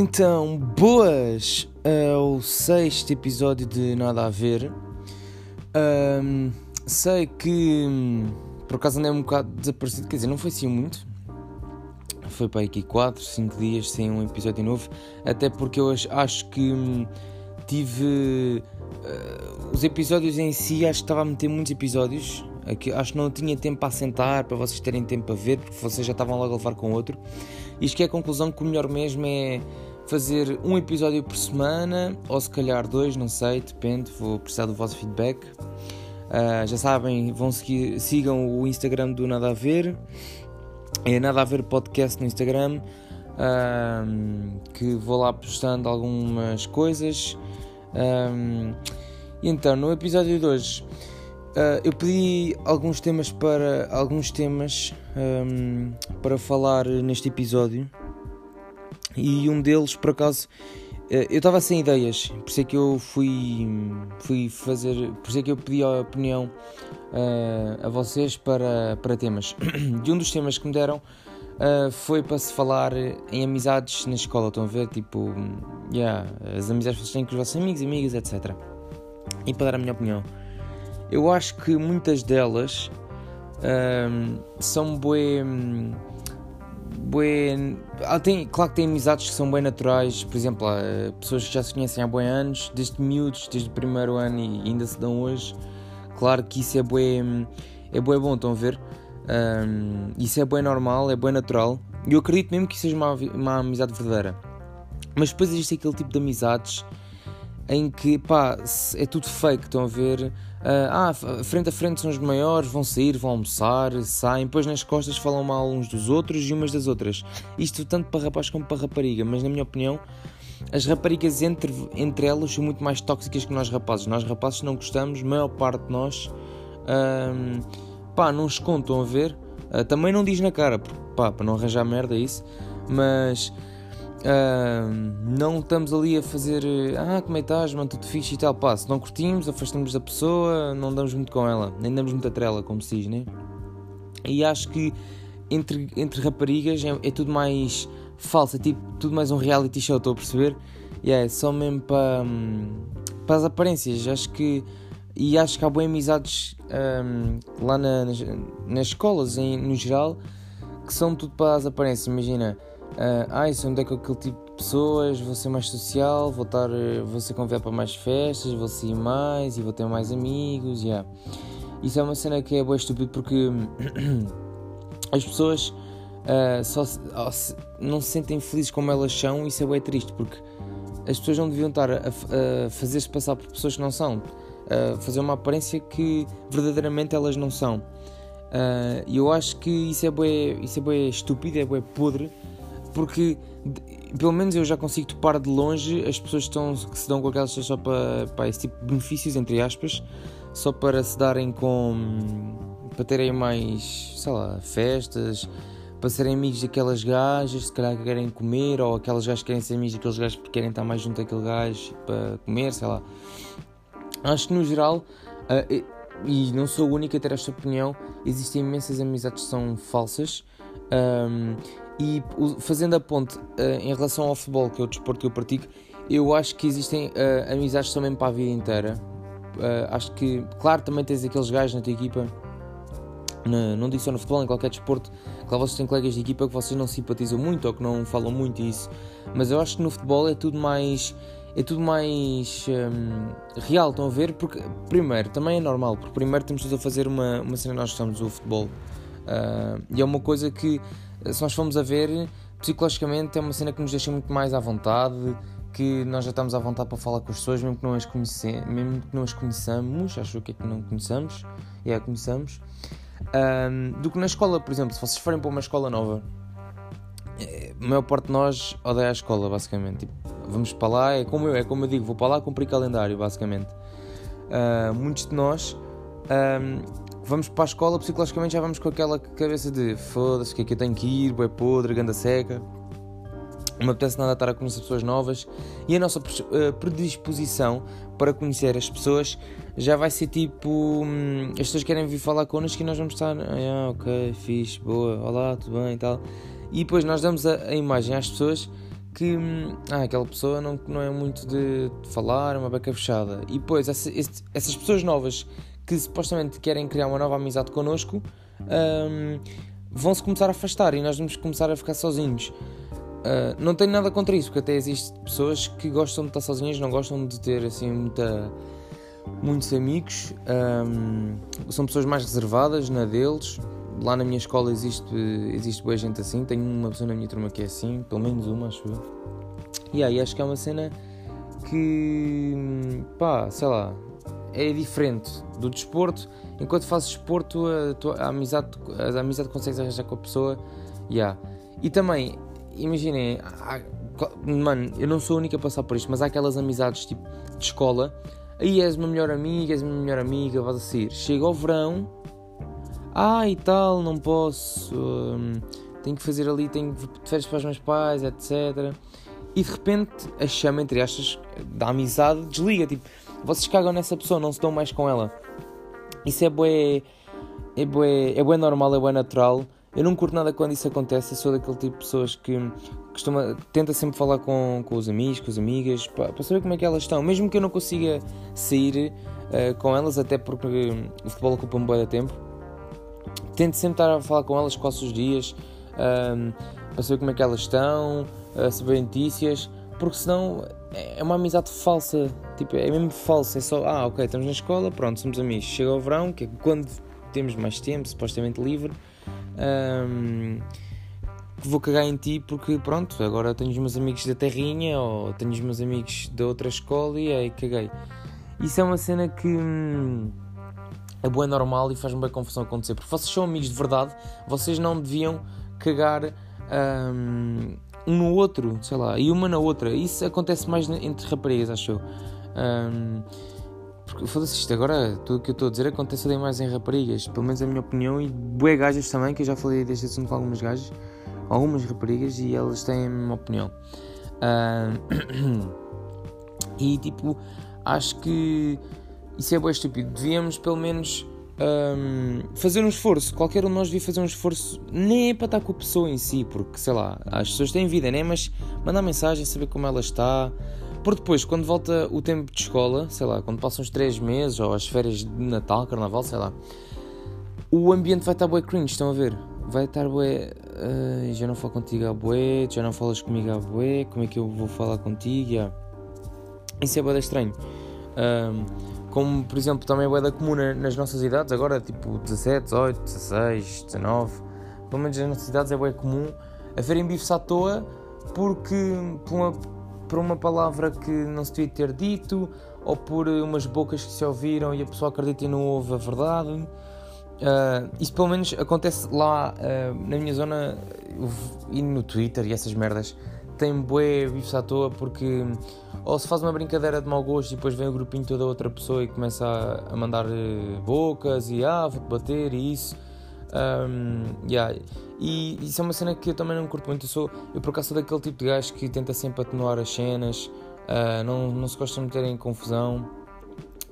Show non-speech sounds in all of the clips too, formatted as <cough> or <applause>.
Então, boas ao sexto episódio de Nada a Ver. Um, sei que por acaso andei um bocado desaparecido, quer dizer, não foi assim muito. Foi para aqui 4, 5 dias sem um episódio novo, até porque eu acho que hum, tive. Uh, os episódios em si, acho que estava a meter muitos episódios. Aqui, acho que não tinha tempo para sentar, para vocês terem tempo para ver, porque vocês já estavam logo a levar com outro. Isto que é a conclusão que o melhor mesmo é fazer um episódio por semana, ou se calhar dois, não sei, depende, vou precisar do vosso feedback. Uh, já sabem, vão seguir, sigam o Instagram do Nada a Ver, é Nada a Ver Podcast no Instagram, uh, que vou lá postando algumas coisas. E então, no episódio de hoje, uh, eu pedi alguns temas para alguns temas um, para falar neste episódio e um deles, por acaso, eh, eu estava sem ideias, por isso é que eu fui, fui fazer, por isso é que eu pedi a opinião uh, a vocês para, para temas. <clears throat> E um dos temas que me deram uh, foi para se falar em amizades na escola, estão a ver? Tipo, yeah, as amizades que vocês têm com os vossos amigos, amigas, etc. E para dar a minha opinião, eu acho que muitas delas são bué bué. Ah, tem, claro que tem amizades que são bem naturais, por exemplo, há pessoas que já se conhecem há bem anos, desde miúdos, desde o primeiro ano e ainda se dão hoje. Claro que isso é bué, é bué bom, estão a ver? Um, isso é bem normal, é bem natural. E eu acredito mesmo que isso seja uma, uma amizade verdadeira. Mas depois existe aquele tipo de amizades em que pá, é tudo fake, estão a ver? Ah, frente a frente são os maiores, vão sair, vão almoçar, saem, depois nas costas falam mal uns dos outros e umas das outras. Isto tanto para rapaz como para rapariga, mas na minha opinião, as raparigas entre, entre elas são muito mais tóxicas que nós rapazes. Nós rapazes não gostamos, maior parte de nós, pá, não os contam a ver. Uh, também não diz na cara, pá, para não arranjar merda é isso, mas Uh, não estamos ali a fazer ah, como é que estás, mano, tudo fixe e tal. Pá, se não curtimos, afastamos da pessoa, não damos muito com ela, nem damos muita trela, como se diz, né? E acho que entre, entre raparigas é, é tudo mais falso, é tipo tudo mais um reality show, estou a perceber? E yeah, é só mesmo para, para as aparências. Acho que. E acho que há boas amizades um, lá na, nas, nas escolas, em, no geral, que são tudo para as aparências. Imagina Uh, ah, isso onde é com aquele tipo de pessoas, vou ser mais social, vou, estar, vou ser convidado para mais festas, vou sair mais e vou ter mais amigos. Yeah. Isso é uma cena que é boa estúpido porque <clears throat> as pessoas uh, só se, não se sentem felizes como elas são isso é bem triste porque as pessoas não deviam estar a, a fazer-se passar por pessoas que não são, a fazer uma aparência que verdadeiramente elas não são. Ah, e uh, eu acho que isso é bem, isso é bem estúpido, é bem podre porque pelo menos eu já consigo topar de longe as pessoas que, estão, que se dão com aquelas pessoas só para, para esse tipo de benefícios, entre aspas, só para se darem com. para terem mais, sei lá, festas, para serem amigos daquelas gajas, se calhar que querem comer, ou aquelas gajas que querem ser amigos daqueles gajos porque querem estar mais junto daquele gajo para comer, sei lá. Acho que no geral, uh, e não sou o único a ter esta opinião, existem imensas amizades que são falsas. Um, e fazendo a ponte uh, em relação ao futebol, que é o desporto que eu pratico, eu acho que existem uh, amizades também para a vida inteira. Uh, acho que, claro, também tens aqueles gajos na tua equipa, não digo só no futebol, em qualquer desporto, claro, vocês têm colegas de equipa que vocês não simpatizam muito ou que não falam muito isso, mas eu acho que no futebol é tudo mais. É tudo mais um, real, estão a ver? Porque, primeiro, também é normal, porque primeiro temos todos a fazer uma, uma cena, nós gostamos do futebol. e é uma coisa que se nós formos a ver, psicologicamente é uma cena que nos deixa muito mais à vontade, que nós já estamos à vontade para falar com as pessoas, mesmo que não as, conhece, mesmo que não as conheçamos, acho que é que não conheçamos, e é, conheçamos, um, do que na escola, por exemplo, se vocês forem para uma escola nova, é, a maior parte de nós odeia a escola, basicamente. Tipo, vamos para lá, é como eu, é como eu digo, vou para lá cumprir calendário, basicamente. Uh, muitos de nós um, vamos para a escola, psicologicamente já vamos com aquela cabeça de foda-se, que é que eu tenho que ir, é podre, ganda seca. Não me apetece nada estar a conhecer pessoas novas e a nossa eh, predisposição para conhecer as pessoas já vai ser tipo. Hum, as pessoas querem vir falar connosco e nós vamos estar. Ah, ok, fixe, boa, olá, tudo bem e tal. E depois nós damos a, a imagem às pessoas que hum, ah, aquela pessoa não, não é muito de, falar, é uma beca fechada. E depois, esse, essas pessoas novas que supostamente querem criar uma nova amizade connosco um, vão se começar a afastar e nós vamos começar a ficar sozinhos. Uh, não tenho nada contra isso, porque até existem pessoas que gostam de estar sozinhas, não gostam de ter assim muita, muitos amigos, um, são pessoas mais reservadas na deles. Lá na minha escola existe, existe boa gente assim, tenho uma pessoa na minha turma que é assim, pelo menos uma, acho eu. E aí acho que é uma cena que, pá, sei lá, é diferente do desporto. Enquanto fazes desporto, a, tua, a amizade, a amizade consegues arranjar com a pessoa. Yeah. E também, imaginem, mano, eu não sou a única a passar por isto, mas há aquelas amizades tipo de escola. Aí és uma melhor amiga, és uma melhor amiga, vais a sair. Chega ao verão, ah e tal, não posso, hum, tenho que fazer ali, tenho de férias para os meus pais, etc. E de repente a chama, entre aspas, da amizade desliga. Tipo, vocês cagam nessa pessoa, não se dão mais com ela. Isso é bué, é bué, é bué normal, é bué natural. Eu não curto nada quando isso acontece, eu sou daquele tipo de pessoas que costuma, tenta sempre falar com, com os amigos, com as amigas, para, saber como é que elas estão. Mesmo que eu não consiga sair uh, com elas, até porque o futebol ocupa um bom tempo, tento sempre estar a falar com elas quase os dias, uh, para saber como é que elas estão, uh, saber notícias, porque senão é uma amizade falsa, tipo, é mesmo falsa, é só, ah, ok, estamos na escola, pronto, somos amigos. Chega o verão, que é quando temos mais tempo, supostamente livre, um, vou cagar em ti porque, pronto, agora tenho os meus amigos da terrinha ou tenho os meus amigos da outra escola e aí caguei. Isso é uma cena que hum, é boa, normal e faz-me bem confusão acontecer, porque vocês são amigos de verdade, vocês não deviam cagar. Um, um no outro, sei lá, e uma na outra. Isso acontece mais entre raparigas, acho eu. Um, porque foda-se isto, agora tudo o que eu estou a dizer acontece ali mais em raparigas, pelo menos a minha opinião, e bué gajas também, que eu já falei deste assunto com algumas gajas, algumas raparigas, e elas têm a mesma opinião. Um, <coughs> e tipo, acho que isso é bué estúpido. Devíamos pelo menos um, fazer um esforço. Qualquer um de nós devia fazer um esforço, nem é para estar com a pessoa em si, porque sei lá, as pessoas têm vida, né? Mas mandar mensagem, saber como ela está. Porque depois, quando volta o tempo de escola, sei lá, quando passam os 3 meses ou as férias de Natal, Carnaval, sei lá, o ambiente vai estar bué cringe, estão a ver? Vai estar bué. Uh, já não falo contigo a bué, já não falas comigo a bué, como é que eu vou falar contigo? Yeah. Isso é bué estranho. Um, como por exemplo também é da comuna nas nossas idades, agora tipo 17, 18, 16, 19, pelo menos nas nossas idades é bem comum haverem bifes à toa porque por uma, por uma palavra que não se devia ter dito ou por umas bocas que se ouviram e a pessoa acredita e não ouve a verdade. Uh, isso pelo menos acontece lá uh, na minha zona e no Twitter e essas merdas tem bué bifes à toa porque ou se faz uma brincadeira de mau gosto e depois vem o grupinho toda outra pessoa e começa a, a mandar eh, bocas e ah, vou-te bater e isso. Um, yeah. E isso é uma cena que eu também não curto muito. Eu, sou, eu por acaso sou daquele tipo de gajo que tenta sempre atenuar as cenas, uh, não, não se gosta de meter em confusão.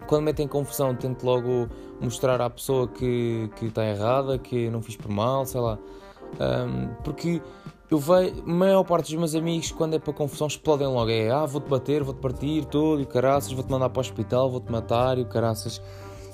Quando metem em confusão, tento logo mostrar à pessoa que está errada, que não fiz por mal, sei lá. Um, porque eu vejo, a maior parte dos meus amigos, quando é para confusão, explodem logo. É, ah, vou-te bater, vou-te partir, tudo, e caraças, vou-te mandar para o hospital, vou-te matar, e o caraças.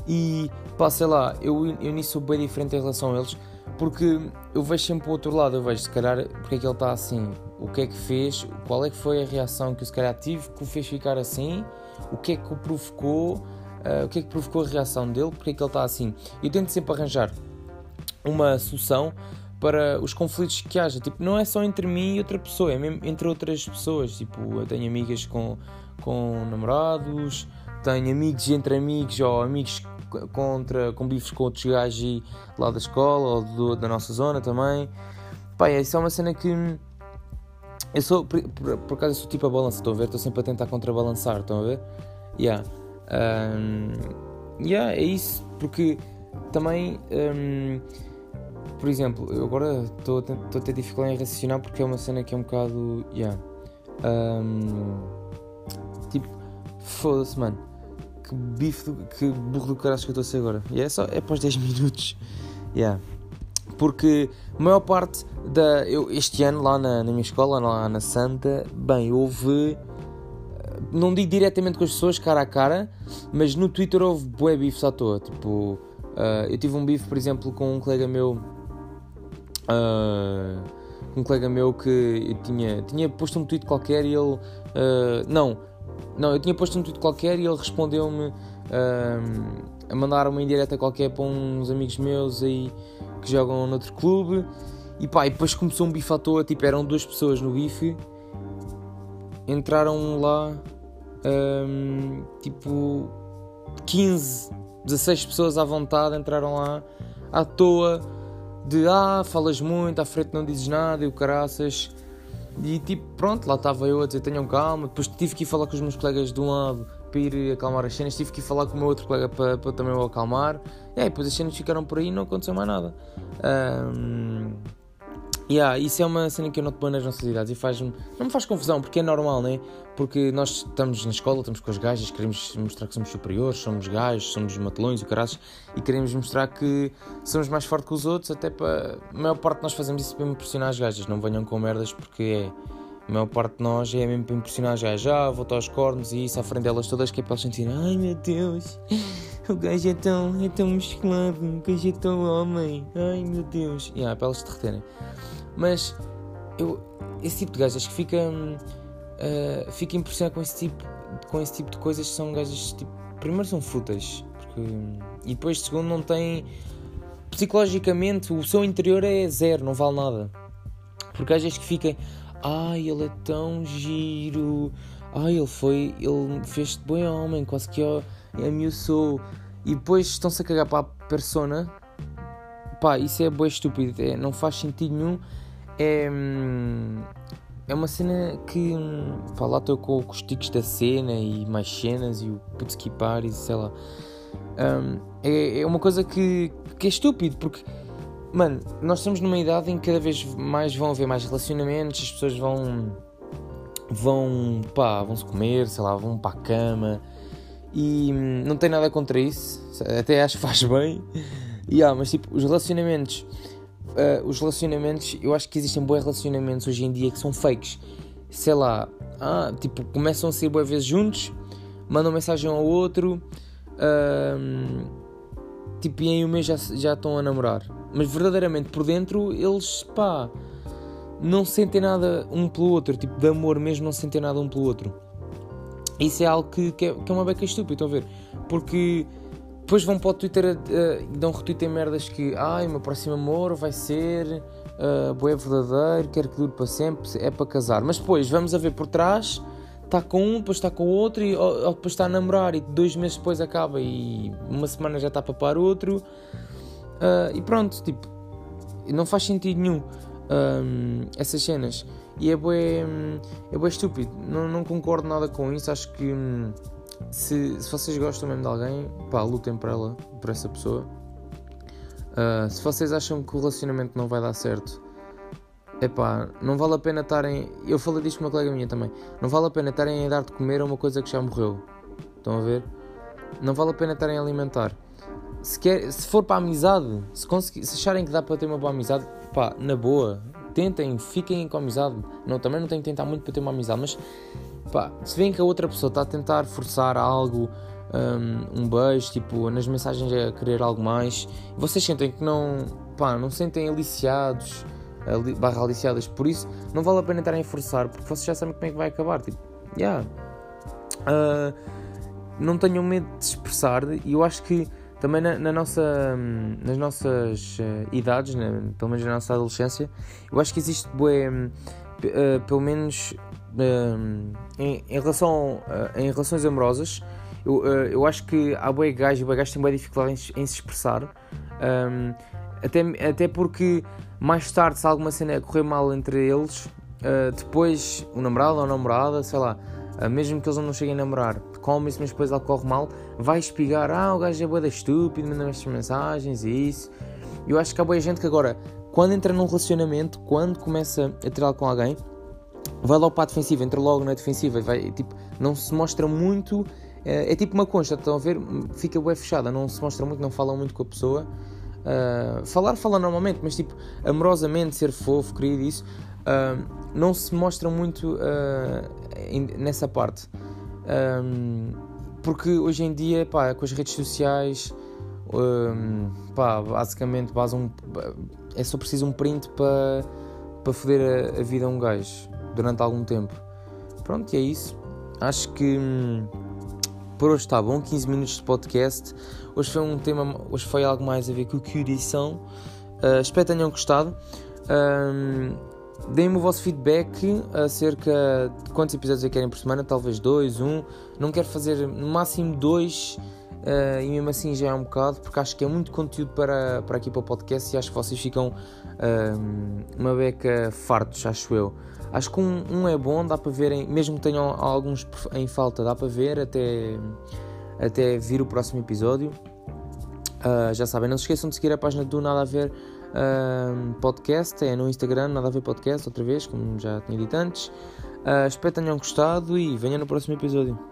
E, pá, sei lá, eu, eu nisso sou bem diferente em relação a eles, porque eu vejo sempre o outro lado, eu vejo, se calhar, porque é que ele está assim, o que é que fez, qual é que foi a reação que eu, se calhar, tive que o fez ficar assim, o que é que o provocou, uh, o que é que provocou a reação dele, porque é que ele está assim. Eu tento sempre arranjar uma solução para os conflitos que haja. Tipo, não é só entre mim e outra pessoa, é mesmo entre outras pessoas. Tipo, eu tenho amigas com, com namorados, tenho amigos entre amigos ou amigos contra, com bifes com outros gajos lá da escola ou do, da nossa zona também. Pá, isso é uma cena que. Eu sou, por, por, por acaso, eu sou tipo a balança, estão a ver? Estou sempre a tentar contrabalançar, estão a ver? Yeah. Um, yeah, é isso, porque também. Um, por exemplo, eu agora estou a ter dificuldade em raciocinar porque é uma cena que é um bocado. Yeah. Um, tipo, foda-se, mano. Que bife, do, que burro do caralho que eu estou a ser agora. E é só, é após 10 <laughs> minutos. Yeah. Porque a maior parte da. Eu, este ano, lá na, na minha escola, lá na Santa, bem, houve. Não digo diretamente com as pessoas, cara a cara, mas no Twitter houve bué bifes à toa. Tipo, uh, eu tive um bife, por exemplo, com um colega meu. Uh, um colega meu que tinha, tinha posto um tweet qualquer e ele. Uh, não, não, eu tinha posto um tweet qualquer e ele respondeu-me uh, a mandar uma indireta qualquer para uns amigos meus aí que jogam noutro clube. E pá, e depois começou um bife à toa, tipo, eram duas pessoas no bife, entraram lá, um, tipo, 15, 16 pessoas à vontade entraram lá à toa de ah, falas muito, à frente não dizes nada e o caraças. E tipo, pronto, lá estava eu a dizer tenham calma. Depois tive que ir falar com os meus colegas de um lado para ir acalmar as cenas. Tive que ir falar com o meu outro colega para, para também o acalmar. E aí, depois as cenas ficaram por aí e não aconteceu mais nada. Um, Yeah, isso é uma cena que eu noto bem nas nossas idades e faz não me faz confusão, porque é normal, né? Porque nós estamos na escola, estamos com as gajas, queremos mostrar que somos superiores, somos gajos, somos matelões e caras e queremos mostrar que somos mais fortes que os outros, até para. A maior parte de nós fazemos isso para impressionar as gajas, não venham com merdas, porque é. A maior parte de nós é mesmo para impressionar as gajas, ah, voltar aos cornos e isso à frente delas todas, que é para elas sentirem, ai meu Deus, <laughs> o gajo é tão, é tão musculado, o gajo é tão homem, ai meu Deus, e yeah, para elas derreterem. Mas eu, esse tipo de gajas que fica, uh, fica impressionado com esse, tipo, com esse tipo de coisas são gajas tipo. Primeiro são frutas, porque, e depois, segundo, não tem. Psicologicamente, o seu interior é zero, não vale nada. Porque gajas que fiquem. Ai, ele é tão giro. Ai, ele foi. Ele fez-te bom homem, quase que ameaçou. E depois estão-se a cagar para a persona. Pá, isso é boa estúpido. É, não faz sentido nenhum é, hum, é uma cena que hum, lá estou com, os ticos da cena e mais cenas e o Putski Paris, sei lá. Um, é, é uma coisa que, que é estúpido porque mano, nós estamos numa idade em que cada vez mais vão haver mais relacionamentos, as pessoas vão vão pá, vão se comer, sei lá, vão para a cama e hum, não tem nada contra isso, até acho que faz bem. <laughs> Yeah, mas tipo, os relacionamentos uh, os relacionamentos, eu acho que existem bons relacionamentos hoje em dia que são fakes. Sei lá, ah, tipo, começam a ser boas vezes juntos, mandam mensagem ao outro, uh, tipo, e em um mês já, já estão a namorar. Mas verdadeiramente por dentro eles, pá, não sentem nada um pelo outro, tipo, de amor mesmo, não sentem nada um pelo outro. Isso é algo que, que, é, que é uma beca estúpida, estão a ver? Porque depois vão para o Twitter uh, dão retweet em merdas que ai, o meu próximo amor vai ser uh, boé verdadeiro, quero que dure para sempre, é para casar. Mas depois vamos a ver por trás, está com um, depois está com outro, e, ou, ou, depois está a namorar e dois meses depois acaba e uma semana já está a papar outro. Uh, e pronto, tipo, não faz sentido nenhum um, essas cenas. E é bué, é bué estúpido, não, não concordo nada com isso, acho que. Hum, se, se vocês gostam mesmo de alguém, pá, lutem por ela, por essa pessoa. Uh, se vocês acham que o relacionamento não vai dar certo, é pá, não vale a pena estarem. Eu falei disto com uma colega minha também. Não vale a pena estarem a dar de comer a uma coisa que já morreu. Estão a ver? Não vale a pena estarem a alimentar. Se, quer, se for para a amizade, se, conseguir, se acharem que dá para ter uma boa amizade, pá, na boa, tentem, fiquem com amizade. Não, também não tenho que tentar muito para ter uma amizade, mas pá, se veem que a outra pessoa está a tentar forçar algo, um, um beijo, tipo, nas mensagens a querer algo mais, vocês sentem que não, pá, não sentem aliciados, ali, barra aliciadas, por isso não vale a pena estarem a forçar, porque vocês já sabem como é que vai acabar, tipo, yeah. Uh, não tenham medo de expressar e eu acho que também na, na nossa, nas nossas uh, idades, né, pelo menos na nossa adolescência, eu acho que existe bué, uh, pelo menos em, relação uh, em relações amorosas, eu, uh, eu acho que há boi gajos e boi gajos têm boa dificuldade em, em, se expressar. Um, até, até porque mais tarde, se alguma cena correr mal entre eles, uh, depois o namorado ou a namorada, sei lá, mesmo que eles não cheguem a namorar, comem-se, mas depois ela corre mal, vai espigar: ah, o gajo é boa estúpido, manda estas mensagens e isso. Eu acho que há boa gente que agora, quando entra num relacionamento, quando começa a algo com alguém, vai logo para a defensiva, entra logo na defensiva, vai, tipo, não se mostra muito, é, é tipo uma concha, estão a ver? Fica bem fechada, não se mostra muito, não fala muito com a pessoa. Uh, falar, fala normalmente, mas tipo, amorosamente, ser fofo, querido, isso, uh, não se mostra muito uh, nessa parte. Um, porque hoje em dia, pá, com as redes sociais, um, pá, basicamente, um, é só preciso um print para para foder a, a, vida a um gajo durante algum tempo. Pronto, e é isso. Acho que hum, por hoje está bom. 15 minutos de podcast. Hoje foi um tema, hoje foi algo mais a ver com curação. Uh, espero que tenham gostado. Um, Deem-me o vosso feedback acerca de quantos episódios é querem por semana, talvez dois, um. Não quero fazer no máximo dois uh, e mesmo assim já é um bocado, porque acho que é muito conteúdo para, para aqui para o podcast e acho que vocês ficam uh, uma beca fartos, acho eu. Acho que um, um, é bom, dá para ver, em, mesmo que tenham alguns em falta, dá para ver até, até vir o próximo episódio. Uh, já sabem, não se esqueçam de seguir a página do Nada a Ver Podcast, é no Instagram, Nada a Ver Podcast, outra vez, como já tinha dito antes. Espero que tenham gostado e venham no próximo episódio.